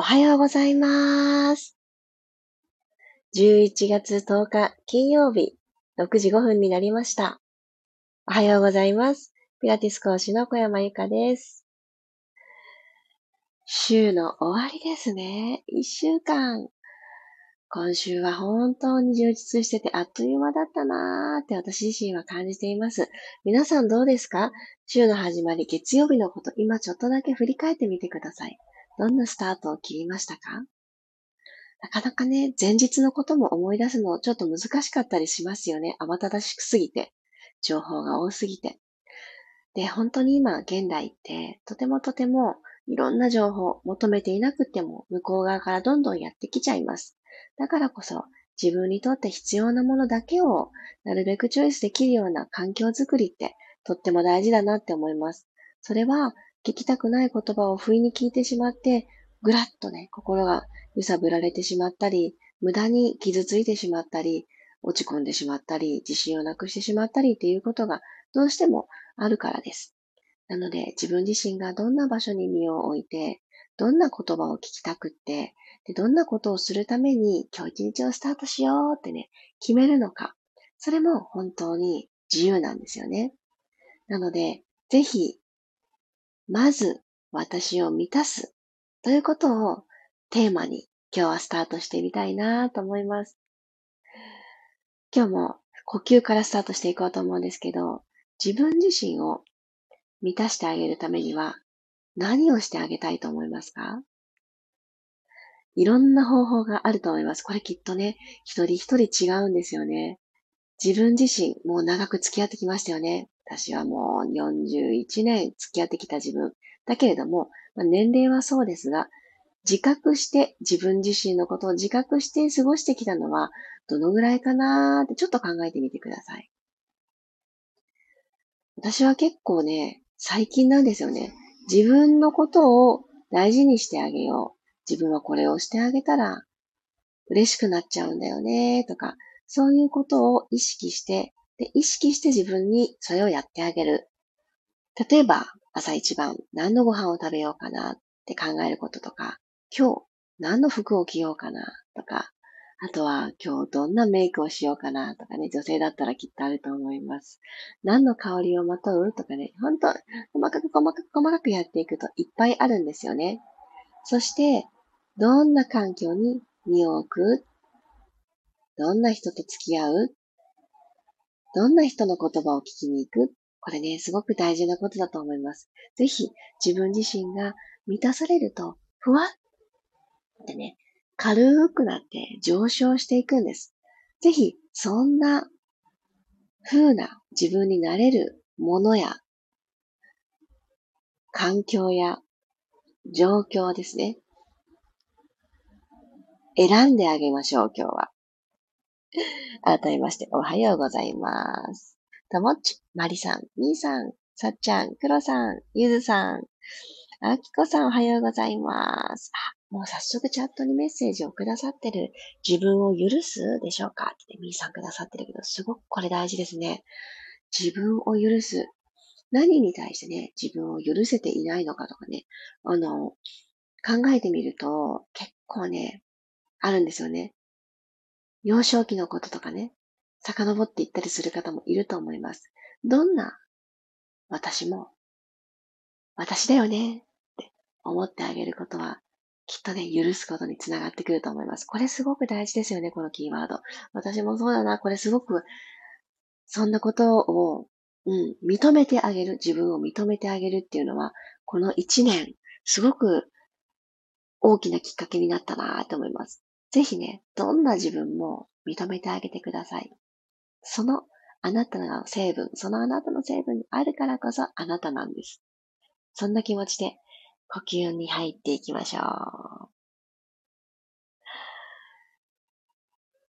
おはようございます。11月10日金曜日6時5分になりました。おはようございます。ピラティス講師の小山由かです。週の終わりですね。1週間。今週は本当に充実しててあっという間だったなーって私自身は感じています。皆さんどうですか？週の始まり月曜日のこと今ちょっとだけ振り返ってみてください。どんなスタートを切りましたか？なかなかね、前日のことも思い出すのちょっと難しかったりしますよね。慌ただしくすぎて。情報が多すぎて。で、本当に今、現代って、とてもとてもいろんな情報を求めていなくても向こう側からどんどんやってきちゃいます。だからこそ自分にとって必要なものだけをなるべくチョイスできるような環境づくりってとっても大事だなって思います。それは聞きたくない言葉を不意に聞いてしまって、ぐらっとね、心が揺さぶられてしまったり、無駄に傷ついてしまったり、落ち込んでしまったり、自信をなくしてしまったりっていうことがどうしてもあるからです。なので、自分自身がどんな場所に身を置いて、どんな言葉を聞きたくって、で、どんなことをするために今日一日をスタートしようってね、決めるのか。それも本当に自由なんですよね。なので、ぜひ、まず私を満たすということをテーマに今日はスタートしてみたいなと思います。今日も呼吸からスタートしていこうと思うんですけど、自分自身を満たしてあげるためには何をしてあげたいと思いますか？いろんな方法があると思います。これきっとね、一人一人違うんですよね。自分自身、もう長く付き合ってきましたよね。私はもう41年付き合ってきた自分。だけれども、まあ、年齢はそうですが、自覚して自分自身のことを自覚して過ごしてきたのはどのぐらいかなーってちょっと考えてみてください。私は結構ね、最近なんですよね。自分のことを大事にしてあげよう。自分はこれをしてあげたら嬉しくなっちゃうんだよね、とか、そういうことを意識して、で、意識して自分にそれをやってあげる。例えば、朝一番何のご飯を食べようかなって考えることとか、今日何の服を着ようかなとか、あとは今日どんなメイクをしようかなとかね、女性だったらきっとあると思います。何の香りをまとうとかね、ほんと細かく細かく細かくやっていくといっぱいあるんですよね。そして、どんな環境に身を置く？どんな人と付き合う？どんな人の言葉を聞きに行く？これね、すごく大事なことだと思います。ぜひ自分自身が満たされると、ふわってね、軽くなって上昇していくんです。ぜひ、そんな風な自分になれるものや、環境や状況ですね。選んであげましょう、今日は。改めまして、おはようございます。ともっち、まりさん、みーさん、さっちゃん、くろさん、ゆずさん、あきこさん、おはようございます。あ、もう早速チャットにメッセージをくださってる。自分を許すでしょうか？って、みーさんくださってるけど、すごくこれ大事ですね。自分を許す。何に対してね、自分を許せていないのかとかね、あの、考えてみると、結構ね、あるんですよね。幼少期のこととかね、遡っていったりする方もいると思います。どんな私も、私だよねって思ってあげることは、きっとね、許すことにつながってくると思います。これすごく大事ですよね、このキーワード。私もそうだな、これすごく、そんなことを、うん、認めてあげる、自分を認めてあげるっていうのは、この一年、すごく大きなきっかけになったなと思います。ぜひね、どんな自分も認めてあげてください。そのあなたの成分、そのあなたの成分にあるからこそあなたなんです。そんな気持ちで呼吸に入っていきましょう。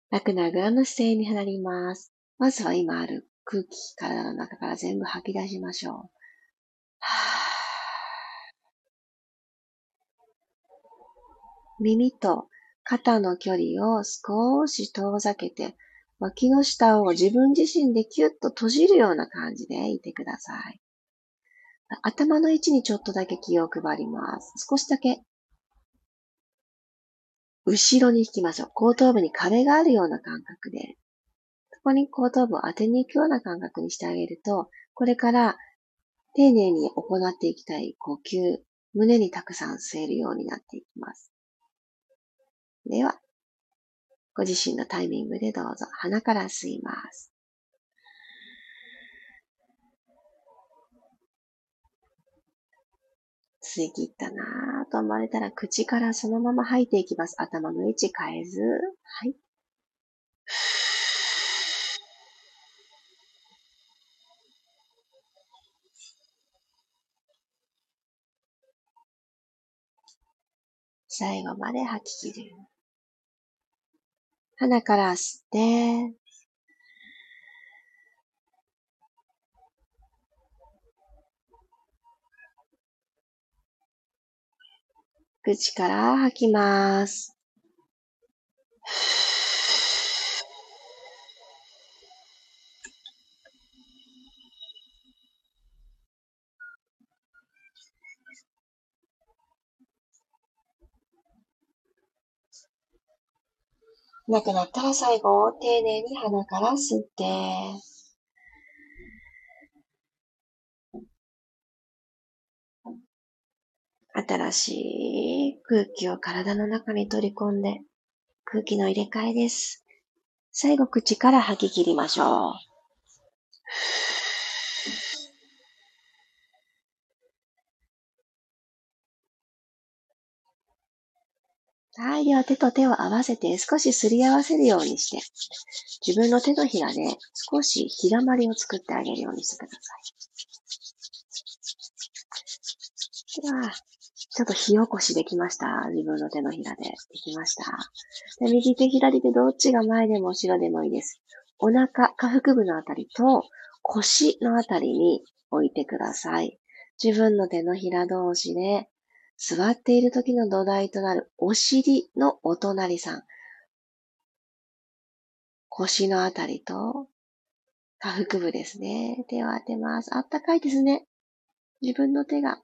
楽なあぐらの姿勢になります。まずは今ある空気、体の中から全部吐き出しましょう。耳と肩の距離を少し遠ざけて、脇の下を自分自身でキュッと閉じるような感じでいてください。頭の位置にちょっとだけ気を配ります。少しだけ。後ろに引きましょう。後頭部に壁があるような感覚で、そこに後頭部を当てに行くような感覚にしてあげると、これから丁寧に行っていきたい呼吸、胸にたくさん吸えるようになっていきます。では、ご自身のタイミングでどうぞ鼻から吸います。吸い切ったなぁと思われたら口からそのまま吐いていきます。頭の位置変えず。はい。最後まで吐き切る。鼻から吸って、口から吐きます。なくなったら最後、丁寧に鼻から吸って、新しい空気を体の中に取り込んで、空気の入れ替えです。最後、口から吐き切りましょう。はい。では手と手を合わせて少しすり合わせるようにして、自分の手のひらで少しひだまりを作ってあげるようにしてください。では、ちょっと火起こしできました。自分の手のひらでできました。で右手、左手どっちが前でも後ろでもいいです。お腹、下腹部のあたりと腰のあたりに置いてください。自分の手のひら同士で座っている時の土台となるお尻のお隣さん。腰のあたりと下腹部ですね。手を当てます。あったかいですね。自分の手が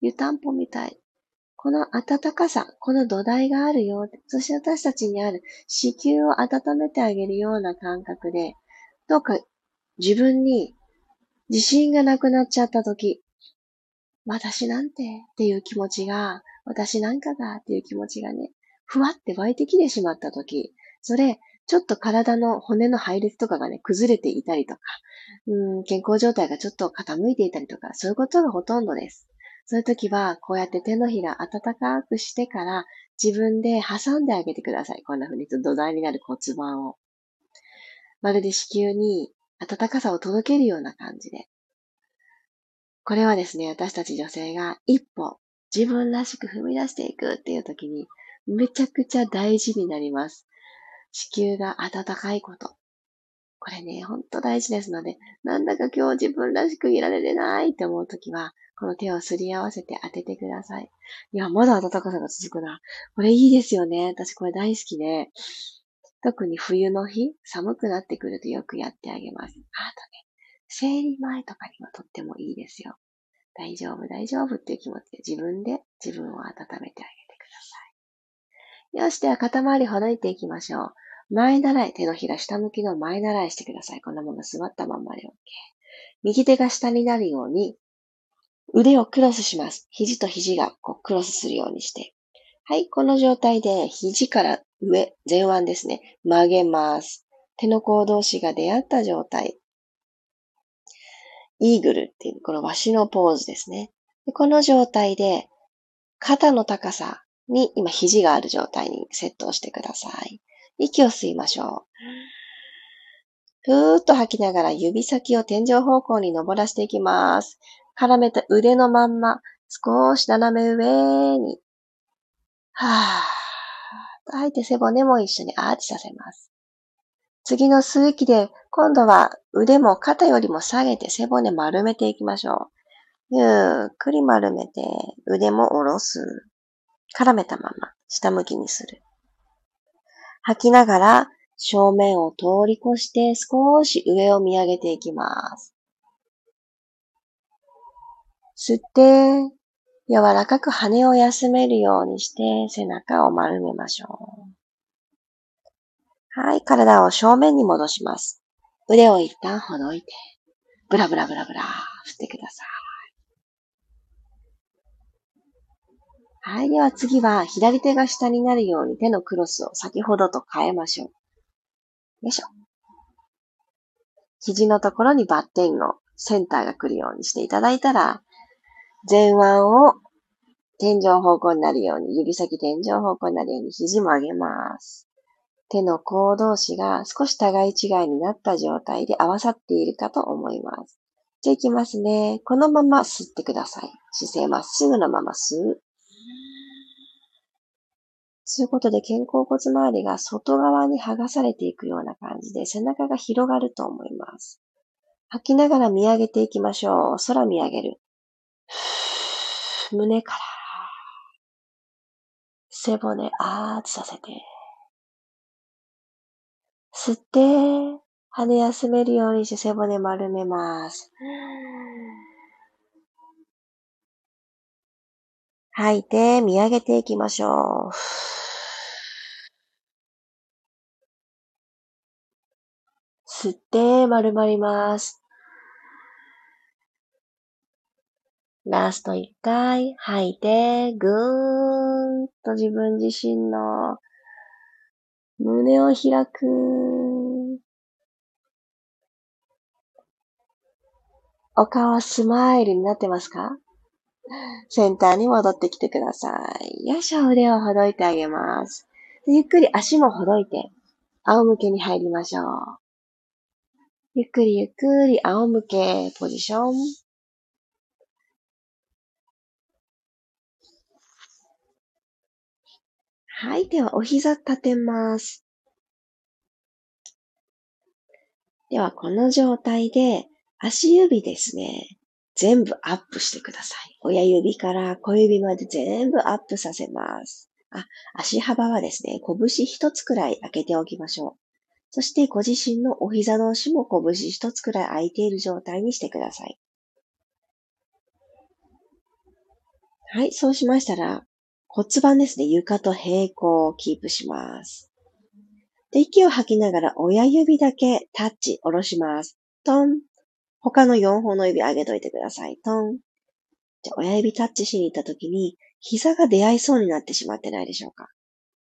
湯たんぽみたい。この暖かさ、この土台があるよ。そして私たちにある子宮を温めてあげるような感覚で、どうか自分に自信がなくなっちゃった時、私なんてっていう気持ちが、私なんかがっていう気持ちがね、ふわって湧いてきてしまった時、それ、ちょっと体の骨の配列とかがね、崩れていたりとか、うん、健康状態がちょっと傾いていたりとか、そういうことがほとんどです。そういう時は、こうやって手のひら温かくしてから、自分で挟んであげてください。こんな風に土台になる骨盤を。まるで子宮に温かさを届けるような感じで。これはですね、私たち女性が一歩自分らしく踏み出していくっていう時に、めちゃくちゃ大事になります。子宮が温かいこと。これね、ほんと大事ですので、なんだか今日自分らしくいられてないって思うときは、この手をすり合わせて当ててください。いや、まだ暖かさが続くな。これいいですよね。私これ大好きで、特に冬の日、寒くなってくるとよくやってあげます。あとね、生理前とかにはとってもいいですよ。大丈夫、大丈夫っていう気持ちで自分で自分を温めてあげてください。よし、では肩周りほどいていきましょう。前習い、手のひら下向きの前習いしてください。こんなもの座ったまんまで OK。右手が下になるように腕をクロスします。肘と肘がこうクロスするようにして。はい、この状態で肘から上、前腕ですね。曲げます。手の甲同士が出会った状態。イーグルっていう、このワシのポーズですね。この状態で、肩の高さに今肘がある状態にセットをしてください。息を吸いましょう。ふーっと吐きながら指先を天井方向に登らせていきます。絡めた腕のまんま、少し斜め上に。はぁ。吐いて背骨も一緒にアーチさせます。次の吸う息で、今度は腕も肩よりも下げて背骨丸めていきましょう。ゆっくり丸めて、腕も下ろす。絡めたまま、下向きにする。吐きながら、正面を通り越して少し上を見上げていきます。吸って、柔らかく羽を休めるようにして背中を丸めましょう。はい、体を正面に戻します。腕を一旦ほどいて、ブラブラブラブラ振ってください。はい。では次は左手が下になるように手のクロスを先ほどと変えましょう。よいしょ。肘のところにバッテンのセンターが来るようにしていただいたら、前腕を天井方向になるように、指先天井方向になるように肘も上げます。手の甲同士が少し互い違いになった状態で合わさっているかと思います。じゃあ行きますね。このまま吸ってください。姿勢まっすぐのまま吸う。そういうことで肩甲骨周りが外側に剥がされていくような感じで背中が広がると思います。吐きながら見上げていきましょう。空見上げる。胸から。背骨アーチさせて。吸って、羽休めるようにして背骨丸めます。吐いて、見上げていきましょう。吸って、丸まります。ラスト一回、吐いて、ぐーんと自分自身の胸を開く。お顔はスマイルになってますか？センターに戻ってきてください。よいしょ、腕をほどいてあげます。ゆっくり足もほどいて、仰向けに入りましょう。ゆっくりゆっくり仰向けポジション。はい。では、お膝立てます。では、この状態で、足指ですね、全部アップしてください。親指から小指まで全部アップさせます。あ、足幅はですね、拳一つくらい開けておきましょう。そして、ご自身のお膝同士も拳一つくらい空いている状態にしてください。はい、そうしましたら、骨盤ですね、床と平行をキープします。で、息を吐きながら親指だけタッチ、下ろします。トン。他の4本の指上げといてください。トン。じゃ親指タッチしに行った時に、膝が出会いそうになってしまってないでしょうか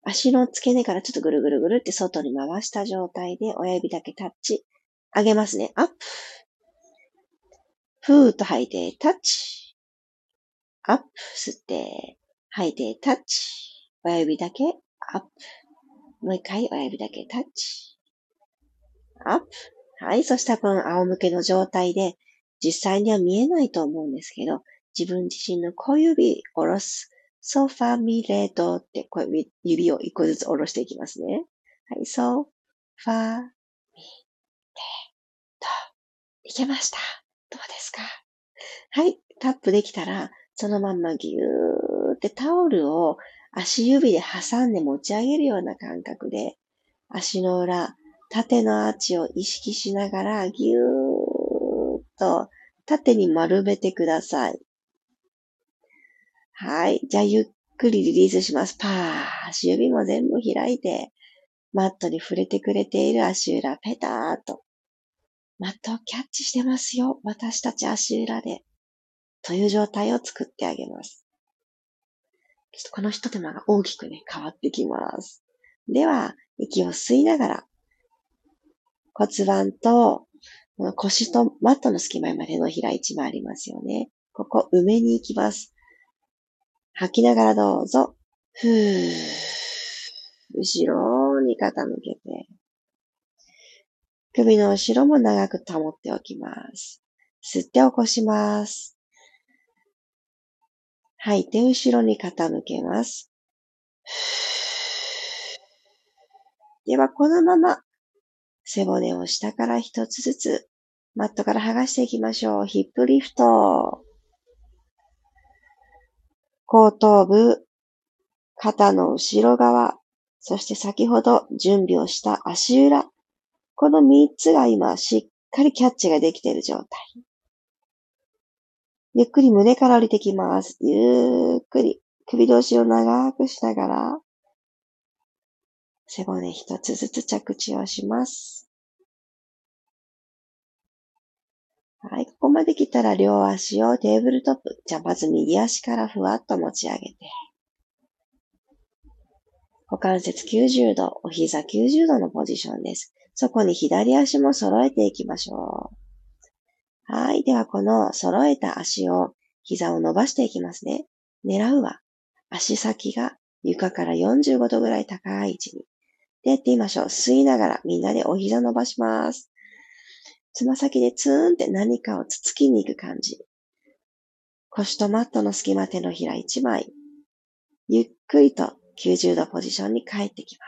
足の付け根からちょっとぐるぐるぐるって外に回した状態で親指だけタッチ。上げますね。アップ。ふーっと吐いて、タッチ。アップ。吸って、吐いてタッチ。親指だけアップ。もう一回親指だけタッチ。アップ。はい。そしたらこの仰向けの状態で、実際には見えないと思うんですけど、自分自身の小指下ろす。ソファミレートってこう指を一個ずつ下ろしていきますね。はい。ソファミレート。いけました。どうですか？はい。タップできたら、そのまんまぎゅーってタオルを足指で挟んで持ち上げるような感覚で、足の裏、縦のアーチを意識しながらぎゅーっと縦に丸めてください。はい。じゃあゆっくりリリースします。パー。足指も全部開いて、マットに触れてくれている足裏、ペターっと。マットをキャッチしてますよ。私たち足裏で。という状態を作ってあげます。ちょっとこの一手間が大きくね、変わってきます。では、息を吸いながら、骨盤と腰とマットの隙間までのひら一番ありますよね。ここ埋めに行きます。吐きながらどうぞ。ふー。後ろに傾けて。首の後ろも長く保っておきます。吸って起こします。吐いて後ろに傾けます。では、このまま背骨を下から一つずつマットから剥がしていきましょう。ヒップリフト。後頭部、肩の後ろ側、そして先ほど準備をした足裏。この三つが今しっかりキャッチができている状態。ゆっくり胸から降りてきます。ゆっくり首同士を長くしながら、背骨一つずつ着地をします。はい、ここまで来たら両足をテーブルトップ。じゃあまず右足からふわっと持ち上げて。股関節90度、お膝90度のポジションです。そこに左足も揃えていきましょう。はい。では、この揃えた足を、膝を伸ばしていきますね。狙うは、足先が床から45度ぐらい高い位置に。で、やってみましょう。吸いながらみんなでお膝伸ばします。つま先でツーンって何かをつつきに行く感じ。腰とマットの隙間手のひら1枚。ゆっくりと90度ポジションに帰ってきま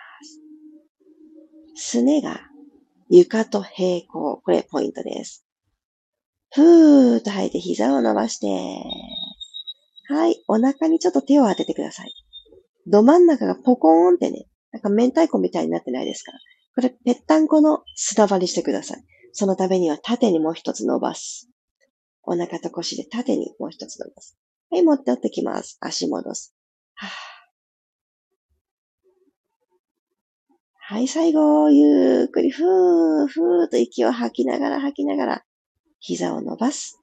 す。すねが床と平行。これポイントです。ふーっと吐いて膝を伸ばして。はい。お腹にちょっと手を当ててください。ど真ん中がポコーンってね、なんか明太子みたいになってないですか？これ、ぺったんこの砂場にしてください。そのためには縦にもう一つ伸ばす。お腹と腰で縦にもう一つ伸ばす。はい、持ってってきます。足戻す。ははい、最後、ゆっくり、ふー、ふーと息を吐きながら吐きながら、膝を伸ばす。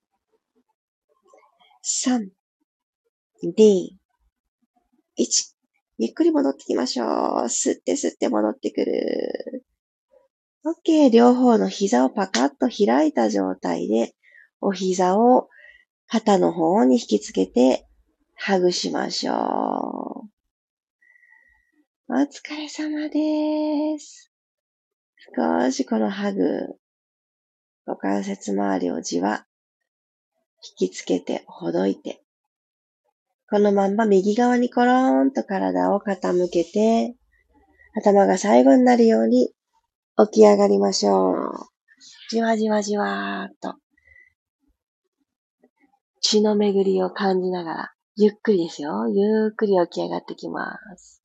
3、2、1。ゆっくり戻ってきましょう。吸って吸って戻ってくる。OK。両方の膝をパカッと開いた状態で、お膝を肩の方に引きつけて、ハグしましょう。お疲れ様です。少しこのハグ、股関節周りをじわ、引きつけて、ほどいて、このまんま右側にコローンと体を傾けて、頭が最後になるように起き上がりましょう。じわじわじわーっと。血の巡りを感じながら、ゆっくりですよ。ゆっくり起き上がってきます。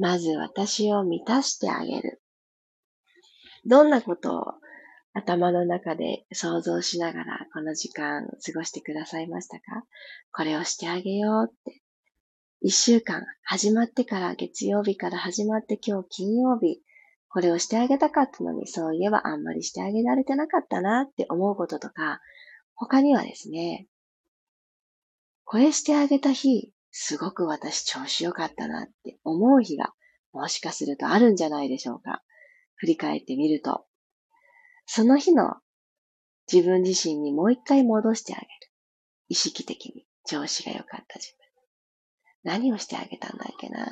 まず私を満たしてあげる。どんなことを頭の中で想像しながらこの時間過ごしてくださいましたか？これをしてあげようって。一週間始まってから月曜日から始まって今日金曜日、これをしてあげたかったのにそういえばあんまりしてあげられてなかったなって思うこととか、他にはですね、これしてあげた日、すごく私調子良かったなって思う日がもしかするとあるんじゃないでしょうか。振り返ってみると、その日の自分自身にもう一回戻してあげる。意識的に調子が良かった自分。何をしてあげたんだっけな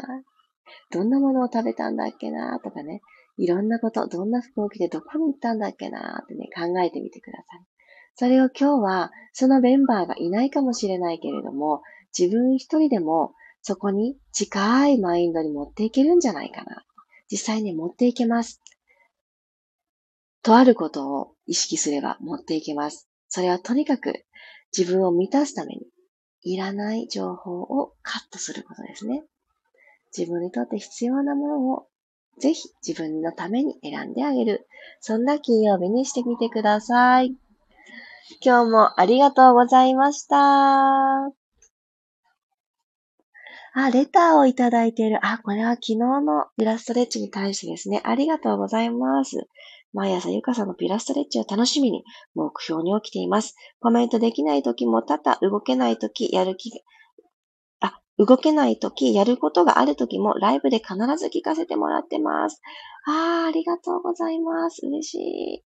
どんなものを食べたんだっけなとかね。いろんなこと、どんな服を着てどこに行ったんだっけなってね、考えてみてください。それを今日は、そのメンバーがいないかもしれないけれども、自分一人でもそこに近いマインドに持っていけるんじゃないかな。実際に持っていけます。とあることを意識すれば持っていけます。それはとにかく自分を満たすためにいらない情報をカットすることですね。自分にとって必要なものをぜひ自分のために選んであげる。そんな金曜日にしてみてください。今日もありがとうございました。あ、レターをいただいている。あ、これは昨日のピラストレッチに対してですね。ありがとうございます。毎朝ゆかさんのピラストレッチを楽しみに目標に起きています。コメントできない時も多々動けない時、やる気あ、動けない時、やることがある時もライブで必ず聞かせてもらってます。ああ、ありがとうございます。嬉しい。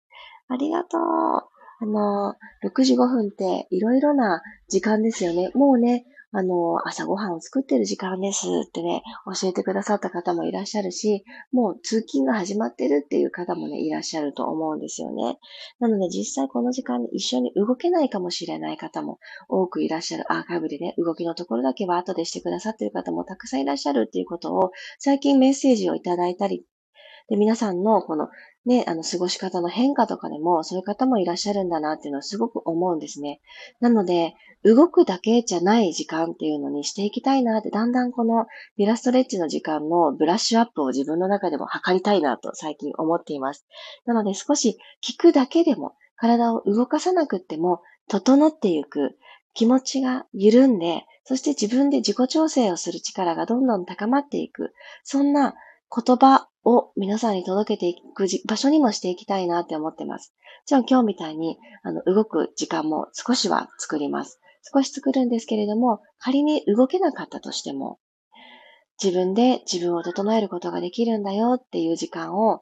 ありがとう。あの、6時5分っていろいろな時間ですよね。もうね、あの、朝ごはんを作ってる時間ですってね、教えてくださった方もいらっしゃるし、もう通勤が始まってるっていう方もね、いらっしゃると思うんですよね。なので実際この時間に一緒に動けないかもしれない方も多くいらっしゃる。アーカイブでね、動きのところだけは後でしてくださってる方もたくさんいらっしゃるっていうことを、最近メッセージをいただいたりで、皆さんのこのね、あの、過ごし方の変化とかでも、そういう方もいらっしゃるんだなっていうのはすごく思うんですね。なので、動くだけじゃない時間っていうのにしていきたいなって、だんだんこのビラストレッチの時間のブラッシュアップを自分の中でも測りたいなと最近思っています。なので少し聞くだけでも、体を動かさなくっても、整っていく、気持ちが緩んで、そして自分で自己調整をする力がどんどん高まっていく、そんな言葉を皆さんに届けていく場所にもしていきたいなって思ってます。じゃあ今日みたいに、あの、動く時間も少しは作ります。少し作るんですけれども、仮に動けなかったとしても、自分で自分を整えることができるんだよっていう時間を、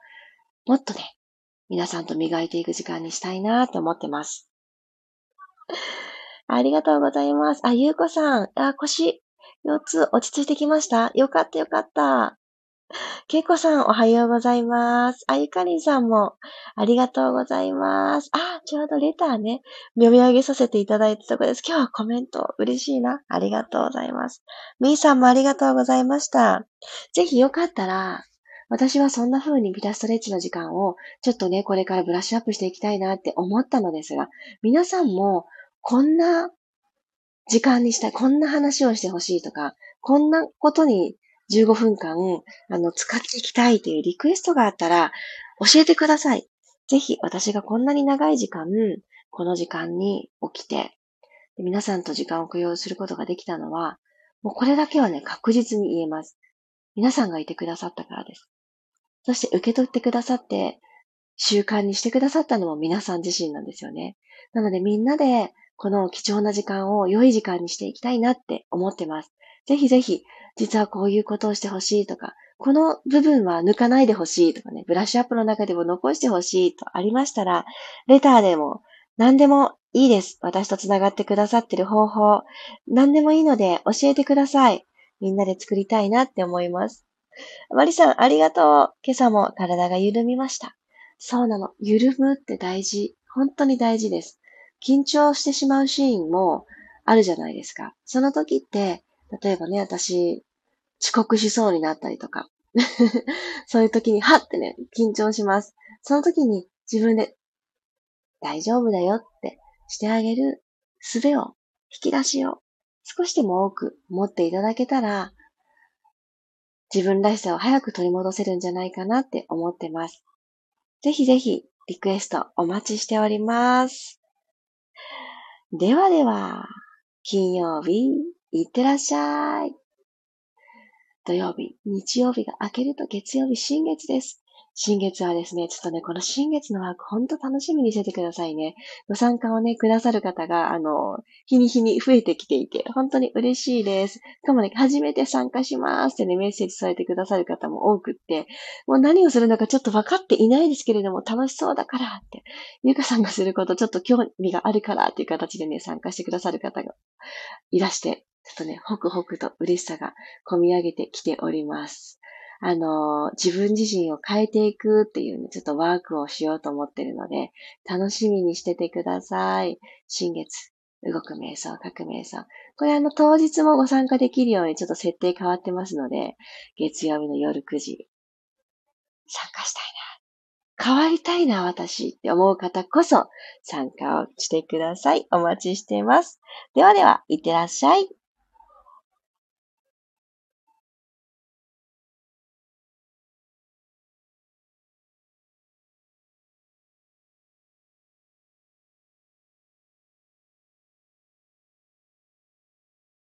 もっとね、皆さんと磨いていく時間にしたいなと思ってます。ありがとうございます。あ、ゆうこさん。あ、腰、4つ落ち着いてきましたよかったよかった。けいこさん、おはようございます。あゆかりんさんも、ありがとうございます。あ、ちょうどレターね、読み上げさせていただいたとこです。今日はコメント、嬉しいな。ありがとうございます。みーさんもありがとうございました。ぜひよかったら、私はそんな風にビタストレッチの時間を、ちょっとね、これからブラッシュアップしていきたいなって思ったのですが、皆さんも、こんな時間にしたい、こんな話をしてほしいとか、こんなことに15分間、あの、使っていきたいというリクエストがあったら、教えてください。ぜひ、私がこんなに長い時間、この時間に起きて、皆さんと時間を供養することができたのは、もうこれだけはね、確実に言えます。皆さんがいてくださったからです。そして受け取ってくださって、習慣にしてくださったのも皆さん自身なんですよね。なのでみんなでこの貴重な時間を良い時間にしていきたいなって思ってます。ぜひぜひ実はこういうことをしてほしいとか、この部分は抜かないでほしいとかね、ブラッシュアップの中でも残してほしいとありましたら、レターでも何でもいいです。私と繋がってくださってる方法、何でもいいので教えてください。みんなで作りたいなって思います。マリさん、ありがとう。今朝も体が緩みました。そうなの。緩むって大事。本当に大事です。緊張してしまうシーンもあるじゃないですか。その時って、例えばね、私、遅刻しそうになったりとか。そういう時に、はってね、緊張します。その時に自分で、大丈夫だよってしてあげる術を、引き出しを少しでも多く持っていただけたら、自分らしさを早く取り戻せるんじゃないかなって思ってます。ぜひぜひリクエストお待ちしております。ではでは、金曜日、いってらっしゃい。土曜日、日曜日が明けると月曜日新月です。新月はですね、ちょっとね、この新月のワーク、ほんと楽しみにしててくださいね。ご参加をね、くださる方が、あの、日に日に増えてきていて、本当に嬉しいです。しかもね、初めて参加しますってね、メッセージされてくださる方も多くって、もう何をするのかちょっと分かっていないですけれども、楽しそうだからって、ゆかさんがすることちょっと興味があるからっていう形でね、参加してくださる方がいらして、ちょっとね、ホクホクと嬉しさが込み上げてきております。あの、自分自身を変えていくっていうね、ちょっとワークをしようと思ってるので、楽しみにしててください。新月、動く瞑想、書く瞑想。これあの、当日もご参加できるようにちょっと設定変わってますので、月曜日の夜9時、参加したいな。変わりたいな、私って思う方こそ参加をしてください。お待ちしています。ではでは、いってらっしゃい。